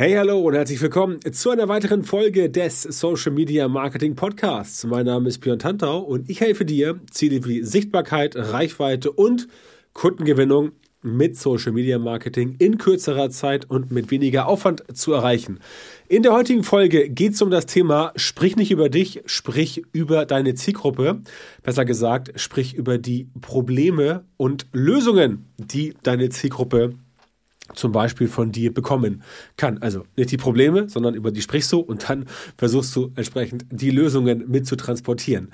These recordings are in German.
Hey, hallo und herzlich willkommen zu einer weiteren Folge des Social Media Marketing Podcasts. Mein Name ist Björn Tantau und ich helfe dir, Ziele wie Sichtbarkeit, Reichweite und Kundengewinnung mit Social Media Marketing in kürzerer Zeit und mit weniger Aufwand zu erreichen. In der heutigen Folge geht es um das Thema Sprich nicht über dich, sprich über deine Zielgruppe. Besser gesagt, sprich über die Probleme und Lösungen, die deine Zielgruppe zum Beispiel von dir bekommen kann. Also nicht die Probleme, sondern über die sprichst du und dann versuchst du entsprechend die Lösungen mit zu transportieren.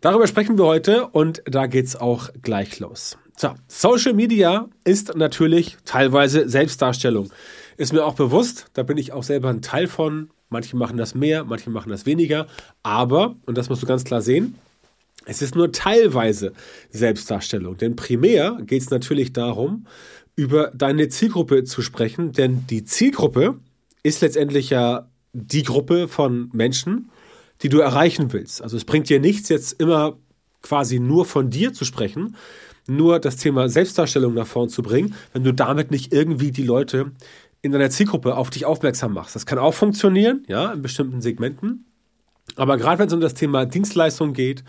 Darüber sprechen wir heute und da geht's auch gleich los. So, Social Media ist natürlich teilweise Selbstdarstellung. Ist mir auch bewusst, da bin ich auch selber ein Teil von. Manche machen das mehr, manche machen das weniger. Aber, und das musst du ganz klar sehen, es ist nur teilweise Selbstdarstellung. Denn primär geht es natürlich darum, über deine Zielgruppe zu sprechen, denn die Zielgruppe ist letztendlich ja die Gruppe von Menschen, die du erreichen willst. Also es bringt dir nichts, jetzt immer quasi nur von dir zu sprechen, nur das Thema Selbstdarstellung nach vorn zu bringen, wenn du damit nicht irgendwie die Leute in deiner Zielgruppe auf dich aufmerksam machst. Das kann auch funktionieren, ja, in bestimmten Segmenten. Aber gerade wenn es um das Thema Dienstleistung geht,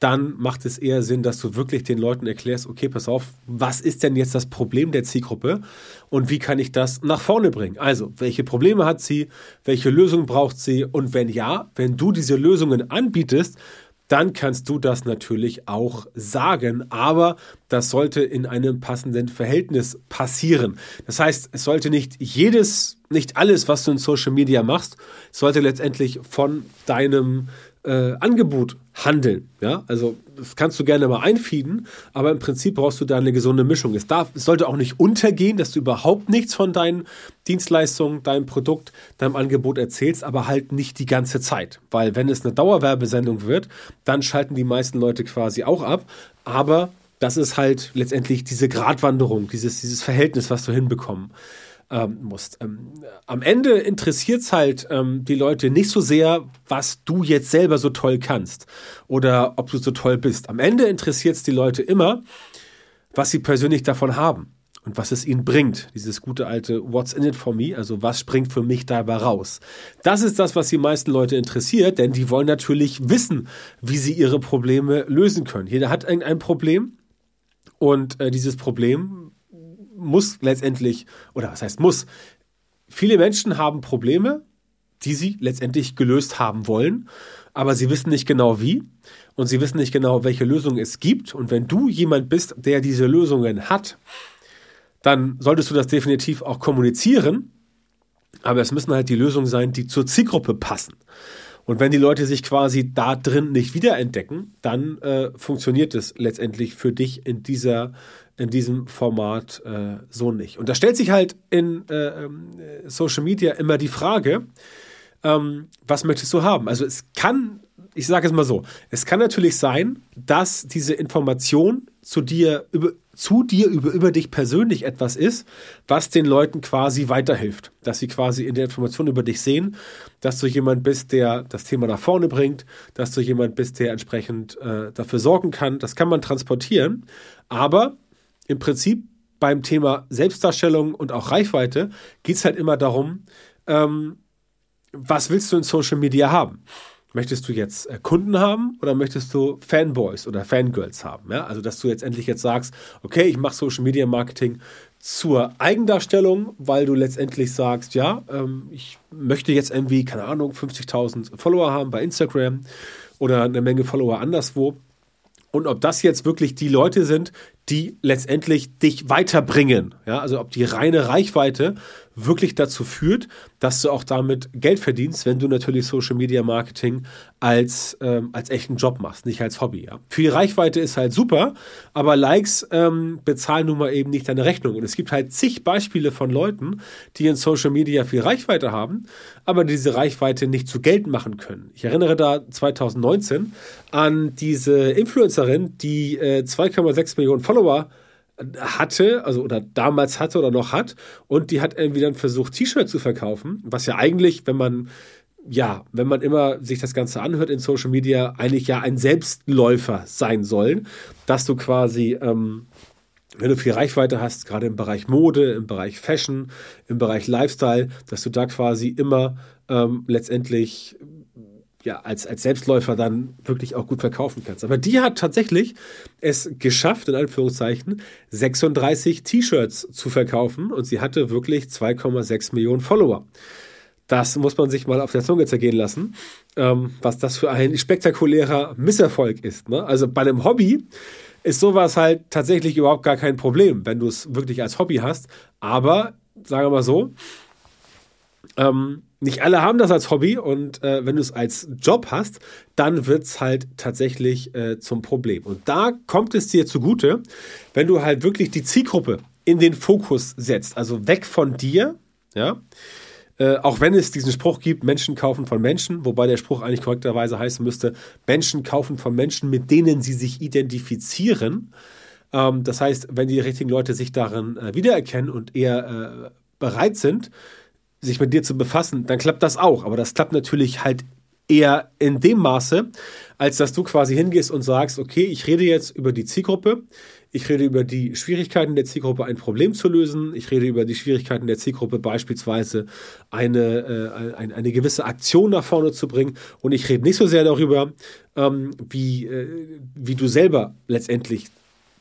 dann macht es eher Sinn, dass du wirklich den Leuten erklärst, okay, pass auf, was ist denn jetzt das Problem der Zielgruppe und wie kann ich das nach vorne bringen? Also, welche Probleme hat sie, welche Lösung braucht sie und wenn ja, wenn du diese Lösungen anbietest, dann kannst du das natürlich auch sagen. Aber das sollte in einem passenden Verhältnis passieren. Das heißt, es sollte nicht jedes, nicht alles, was du in Social Media machst, sollte letztendlich von deinem äh, Angebot handeln. Ja, also das kannst du gerne mal einfieden, aber im Prinzip brauchst du da eine gesunde Mischung. Es, darf, es sollte auch nicht untergehen, dass du überhaupt nichts von deinen Dienstleistungen, deinem Produkt, deinem Angebot erzählst, aber halt nicht die ganze Zeit. Weil wenn es eine Dauerwerbesendung wird, dann schalten die meisten Leute quasi auch ab. Aber das ist halt letztendlich diese Gratwanderung, dieses, dieses Verhältnis, was du hinbekommen ähm, musst. Ähm, am Ende interessiert es halt ähm, die Leute nicht so sehr, was du jetzt selber so toll kannst oder ob du so toll bist. Am Ende interessiert es die Leute immer, was sie persönlich davon haben und was es ihnen bringt. Dieses gute alte What's in it for me, also was springt für mich dabei raus. Das ist das, was die meisten Leute interessiert, denn die wollen natürlich wissen, wie sie ihre Probleme lösen können. Jeder hat irgendein Problem und äh, dieses Problem muss letztendlich, oder was heißt muss, viele Menschen haben Probleme, die sie letztendlich gelöst haben wollen, aber sie wissen nicht genau wie und sie wissen nicht genau, welche Lösung es gibt. Und wenn du jemand bist, der diese Lösungen hat, dann solltest du das definitiv auch kommunizieren. Aber es müssen halt die Lösungen sein, die zur Zielgruppe passen. Und wenn die Leute sich quasi da drin nicht wiederentdecken, dann äh, funktioniert es letztendlich für dich in dieser in diesem Format äh, so nicht. Und da stellt sich halt in äh, ähm, Social Media immer die Frage, ähm, was möchtest du haben? Also es kann, ich sage es mal so, es kann natürlich sein, dass diese Information zu dir über, zu dir über, über dich persönlich etwas ist, was den Leuten quasi weiterhilft. Dass sie quasi in der Information über dich sehen, dass du jemand bist, der das Thema nach vorne bringt, dass du jemand bist, der entsprechend äh, dafür sorgen kann. Das kann man transportieren. Aber im Prinzip beim Thema Selbstdarstellung und auch Reichweite geht es halt immer darum, ähm, was willst du in Social Media haben? Möchtest du jetzt äh, Kunden haben oder möchtest du Fanboys oder Fangirls haben? Ja? Also, dass du jetzt endlich jetzt sagst, okay, ich mache Social Media Marketing zur Eigendarstellung, weil du letztendlich sagst, ja, ähm, ich möchte jetzt irgendwie, keine Ahnung, 50.000 Follower haben bei Instagram oder eine Menge Follower anderswo. Und ob das jetzt wirklich die Leute sind, die letztendlich dich weiterbringen. Ja, also ob die reine Reichweite wirklich dazu führt, dass du auch damit Geld verdienst, wenn du natürlich Social Media Marketing als, ähm, als echten Job machst, nicht als Hobby. Ja. Für die Reichweite ist halt super, aber Likes ähm, bezahlen nun mal eben nicht deine Rechnung. Und es gibt halt zig Beispiele von Leuten, die in Social Media viel Reichweite haben, aber diese Reichweite nicht zu Geld machen können. Ich erinnere da 2019 an diese Influencerin, die äh, 2,6 Millionen Follower hatte, also oder damals hatte oder noch hat, und die hat irgendwie dann versucht, T-Shirts zu verkaufen, was ja eigentlich, wenn man ja, wenn man immer sich das Ganze anhört in Social Media, eigentlich ja ein Selbstläufer sein sollen, dass du quasi ähm, wenn du viel Reichweite hast, gerade im Bereich Mode, im Bereich Fashion, im Bereich Lifestyle, dass du da quasi immer ähm, letztendlich ja, als, als Selbstläufer dann wirklich auch gut verkaufen kannst. Aber die hat tatsächlich es geschafft, in Anführungszeichen, 36 T-Shirts zu verkaufen und sie hatte wirklich 2,6 Millionen Follower. Das muss man sich mal auf der Zunge zergehen lassen, ähm, was das für ein spektakulärer Misserfolg ist. Ne? Also bei einem Hobby ist sowas halt tatsächlich überhaupt gar kein Problem, wenn du es wirklich als Hobby hast. Aber, sagen wir mal so, ähm, nicht alle haben das als Hobby und äh, wenn du es als Job hast, dann wird es halt tatsächlich äh, zum Problem. Und da kommt es dir zugute, wenn du halt wirklich die Zielgruppe in den Fokus setzt, also weg von dir, ja. Äh, auch wenn es diesen Spruch gibt, Menschen kaufen von Menschen, wobei der Spruch eigentlich korrekterweise heißen müsste, Menschen kaufen von Menschen, mit denen sie sich identifizieren. Ähm, das heißt, wenn die richtigen Leute sich darin äh, wiedererkennen und eher äh, bereit sind, sich mit dir zu befassen, dann klappt das auch. Aber das klappt natürlich halt eher in dem Maße, als dass du quasi hingehst und sagst, okay, ich rede jetzt über die Zielgruppe, ich rede über die Schwierigkeiten der Zielgruppe, ein Problem zu lösen. Ich rede über die Schwierigkeiten der Zielgruppe, beispielsweise eine, äh, eine, eine gewisse Aktion nach vorne zu bringen. Und ich rede nicht so sehr darüber, ähm, wie, äh, wie du selber letztendlich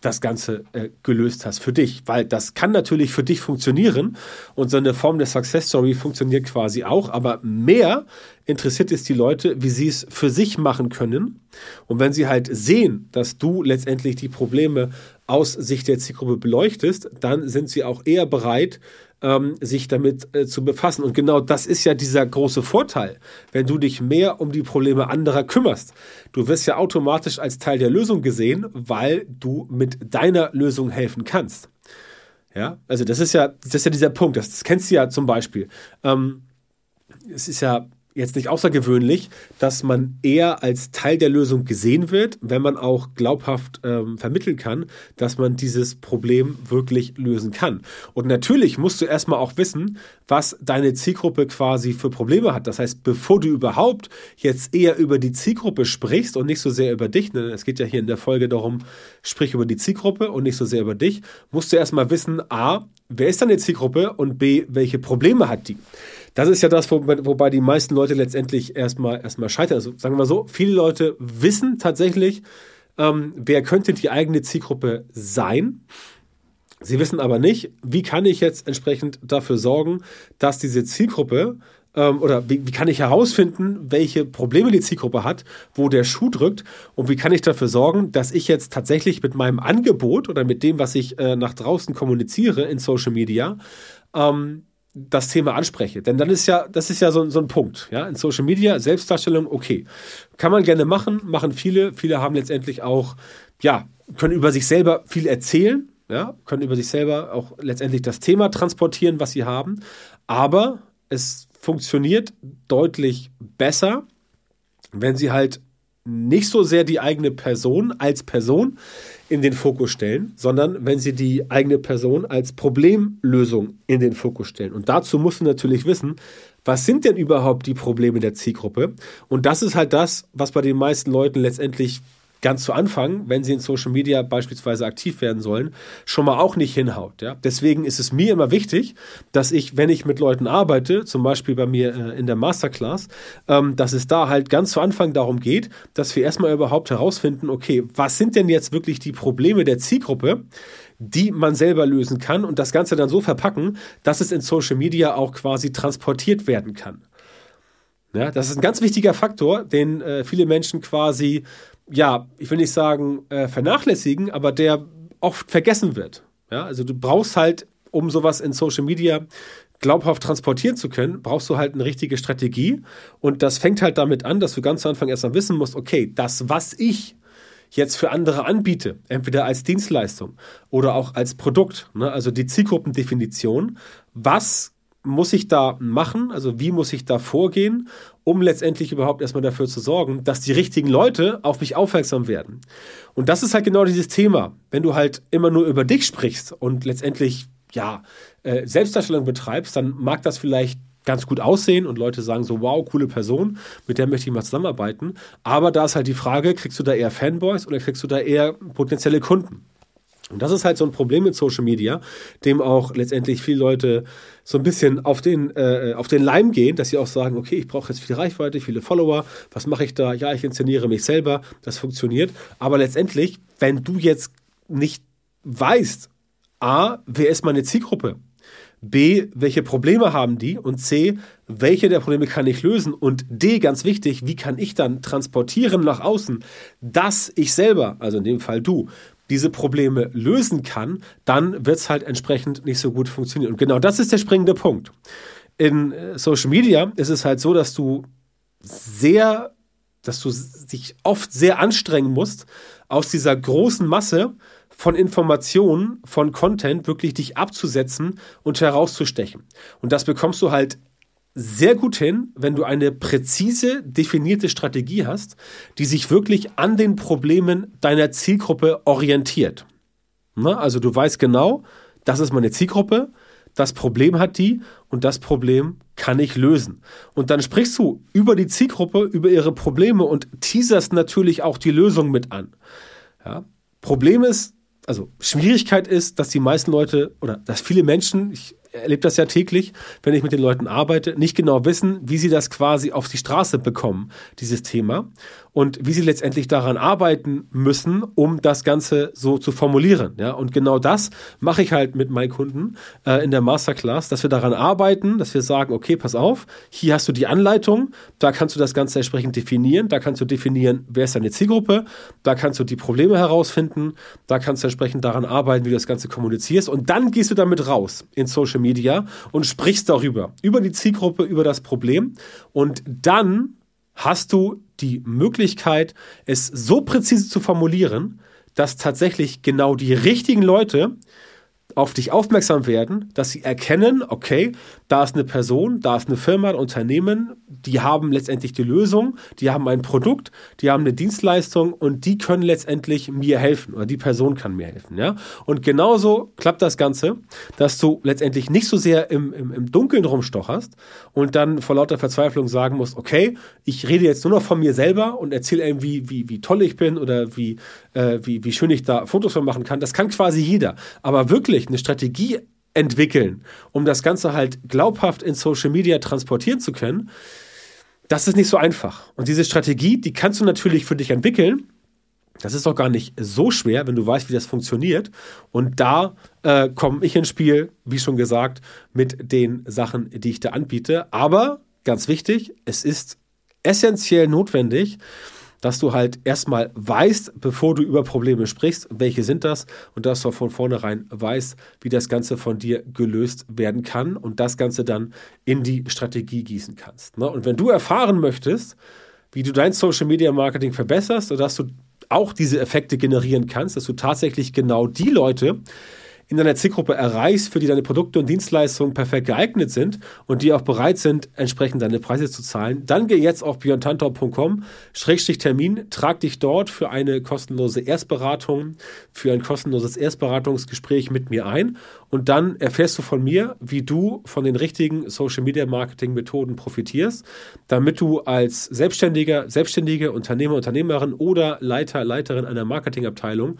das Ganze äh, gelöst hast für dich, weil das kann natürlich für dich funktionieren und so eine Form der Success Story funktioniert quasi auch, aber mehr interessiert es die Leute, wie sie es für sich machen können. Und wenn sie halt sehen, dass du letztendlich die Probleme aus Sicht der Zielgruppe beleuchtest, dann sind sie auch eher bereit, ähm, sich damit äh, zu befassen. Und genau das ist ja dieser große Vorteil, wenn du dich mehr um die Probleme anderer kümmerst. Du wirst ja automatisch als Teil der Lösung gesehen, weil du mit deiner Lösung helfen kannst. Ja, also das ist ja, das ist ja dieser Punkt. Das, das kennst du ja zum Beispiel. Ähm, es ist ja jetzt nicht außergewöhnlich, dass man eher als Teil der Lösung gesehen wird, wenn man auch glaubhaft ähm, vermitteln kann, dass man dieses Problem wirklich lösen kann. Und natürlich musst du erstmal auch wissen, was deine Zielgruppe quasi für Probleme hat. Das heißt, bevor du überhaupt jetzt eher über die Zielgruppe sprichst und nicht so sehr über dich, ne, es geht ja hier in der Folge darum, sprich über die Zielgruppe und nicht so sehr über dich, musst du erstmal wissen, a, wer ist deine Zielgruppe und b, welche Probleme hat die? Das ist ja das, wobei, wobei die meisten Leute letztendlich erstmal, erstmal scheitern. Also sagen wir mal so, viele Leute wissen tatsächlich, ähm, wer könnte die eigene Zielgruppe sein. Sie wissen aber nicht, wie kann ich jetzt entsprechend dafür sorgen, dass diese Zielgruppe ähm, oder wie, wie, kann ich herausfinden, welche Probleme die Zielgruppe hat, wo der Schuh drückt und wie kann ich dafür sorgen, dass ich jetzt tatsächlich mit meinem Angebot oder mit dem, was ich äh, nach draußen kommuniziere in Social Media, ähm, das Thema anspreche. Denn dann ist ja, das ist ja so, so ein Punkt. Ja? In Social Media, Selbstdarstellung, okay. Kann man gerne machen, machen viele. Viele haben letztendlich auch, ja, können über sich selber viel erzählen, ja, können über sich selber auch letztendlich das Thema transportieren, was sie haben. Aber es funktioniert deutlich besser, wenn sie halt nicht so sehr die eigene Person als Person in den Fokus stellen, sondern wenn sie die eigene Person als Problemlösung in den Fokus stellen. Und dazu musst du natürlich wissen, was sind denn überhaupt die Probleme der Zielgruppe? Und das ist halt das, was bei den meisten Leuten letztendlich ganz zu Anfang, wenn sie in Social Media beispielsweise aktiv werden sollen, schon mal auch nicht hinhaut. Ja? Deswegen ist es mir immer wichtig, dass ich, wenn ich mit Leuten arbeite, zum Beispiel bei mir äh, in der Masterclass, ähm, dass es da halt ganz zu Anfang darum geht, dass wir erstmal überhaupt herausfinden, okay, was sind denn jetzt wirklich die Probleme der Zielgruppe? die man selber lösen kann und das Ganze dann so verpacken, dass es in Social Media auch quasi transportiert werden kann. Ja, das ist ein ganz wichtiger Faktor, den äh, viele Menschen quasi ja, ich will nicht sagen äh, vernachlässigen, aber der oft vergessen wird. Ja, also du brauchst halt, um sowas in Social Media glaubhaft transportieren zu können, brauchst du halt eine richtige Strategie. Und das fängt halt damit an, dass du ganz zu Anfang erstmal wissen musst, okay, das, was ich jetzt für andere anbiete, entweder als Dienstleistung oder auch als Produkt, ne, also die Zielgruppendefinition, was muss ich da machen? Also wie muss ich da vorgehen, um letztendlich überhaupt erstmal dafür zu sorgen, dass die richtigen Leute auf mich aufmerksam werden? Und das ist halt genau dieses Thema. Wenn du halt immer nur über dich sprichst und letztendlich ja äh, Selbstdarstellung betreibst, dann mag das vielleicht ganz gut aussehen und Leute sagen so, wow, coole Person, mit der möchte ich mal zusammenarbeiten. Aber da ist halt die Frage, kriegst du da eher Fanboys oder kriegst du da eher potenzielle Kunden? Und das ist halt so ein Problem mit Social Media, dem auch letztendlich viele Leute so ein bisschen auf den, äh, auf den Leim gehen, dass sie auch sagen, okay, ich brauche jetzt viel Reichweite, viele Follower, was mache ich da? Ja, ich inszeniere mich selber, das funktioniert. Aber letztendlich, wenn du jetzt nicht weißt, A, wer ist meine Zielgruppe? B, welche Probleme haben die? Und C, welche der Probleme kann ich lösen? Und D, ganz wichtig, wie kann ich dann transportieren nach außen, dass ich selber, also in dem Fall du, diese Probleme lösen kann, dann wird es halt entsprechend nicht so gut funktionieren. Und genau das ist der springende Punkt. In äh, Social Media ist es halt so, dass du sehr, dass du dich oft sehr anstrengen musst, aus dieser großen Masse von Informationen, von Content wirklich dich abzusetzen und herauszustechen. Und das bekommst du halt sehr gut hin, wenn du eine präzise definierte Strategie hast, die sich wirklich an den Problemen deiner Zielgruppe orientiert. Na, also du weißt genau, das ist meine Zielgruppe, das Problem hat die und das Problem kann ich lösen. Und dann sprichst du über die Zielgruppe, über ihre Probleme und teaserst natürlich auch die Lösung mit an. Ja? Problem ist, also Schwierigkeit ist, dass die meisten Leute oder dass viele Menschen, ich erlebe das ja täglich, wenn ich mit den Leuten arbeite, nicht genau wissen, wie sie das quasi auf die Straße bekommen, dieses Thema, und wie sie letztendlich daran arbeiten müssen, um das Ganze so zu formulieren. Ja, und genau das mache ich halt mit meinen Kunden äh, in der Masterclass, dass wir daran arbeiten, dass wir sagen, okay, pass auf, hier hast du die Anleitung, da kannst du das Ganze entsprechend definieren, da kannst du definieren, wer ist deine Zielgruppe, da kannst du die Probleme herausfinden, da kannst du entsprechend daran arbeiten, wie du das Ganze kommunizierst und dann gehst du damit raus in Social Media und sprichst darüber, über die Zielgruppe, über das Problem und dann hast du die Möglichkeit, es so präzise zu formulieren, dass tatsächlich genau die richtigen Leute auf dich aufmerksam werden, dass sie erkennen, okay, da ist eine Person, da ist eine Firma, ein Unternehmen, die haben letztendlich die Lösung, die haben ein Produkt, die haben eine Dienstleistung und die können letztendlich mir helfen oder die Person kann mir helfen, ja. Und genauso klappt das Ganze, dass du letztendlich nicht so sehr im, im, im Dunkeln rumstocherst und dann vor lauter Verzweiflung sagen musst, okay, ich rede jetzt nur noch von mir selber und erzähle irgendwie, wie, wie toll ich bin oder wie, äh, wie, wie schön ich da Fotos von machen kann. Das kann quasi jeder. Aber wirklich eine Strategie entwickeln, um das Ganze halt glaubhaft in Social Media transportieren zu können, das ist nicht so einfach. Und diese Strategie, die kannst du natürlich für dich entwickeln. Das ist doch gar nicht so schwer, wenn du weißt, wie das funktioniert. Und da äh, komme ich ins Spiel, wie schon gesagt, mit den Sachen, die ich da anbiete. Aber ganz wichtig, es ist essentiell notwendig, dass du halt erstmal weißt, bevor du über Probleme sprichst, welche sind das und dass du von vornherein weißt, wie das Ganze von dir gelöst werden kann und das Ganze dann in die Strategie gießen kannst. Ne? Und wenn du erfahren möchtest, wie du dein Social Media Marketing verbesserst, sodass du auch diese Effekte generieren kannst, dass du tatsächlich genau die Leute in deiner Zielgruppe erreichst, für die deine Produkte und Dienstleistungen perfekt geeignet sind und die auch bereit sind, entsprechend deine Preise zu zahlen, dann geh jetzt auf björntantor.com, Schrägstrich Termin, trag dich dort für eine kostenlose Erstberatung, für ein kostenloses Erstberatungsgespräch mit mir ein und dann erfährst du von mir, wie du von den richtigen Social Media Marketing Methoden profitierst, damit du als Selbstständiger, Selbstständige, Unternehmer, Unternehmerin oder Leiter, Leiterin einer Marketingabteilung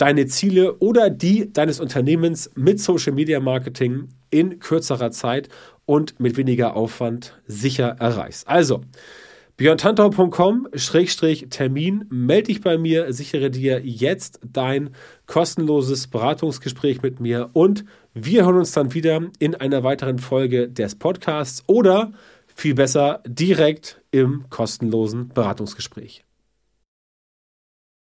deine Ziele oder die deines Unternehmens mit Social Media Marketing in kürzerer Zeit und mit weniger Aufwand sicher erreichst. Also, björntantau.com-termin, melde dich bei mir, sichere dir jetzt dein kostenloses Beratungsgespräch mit mir und wir hören uns dann wieder in einer weiteren Folge des Podcasts oder viel besser direkt im kostenlosen Beratungsgespräch.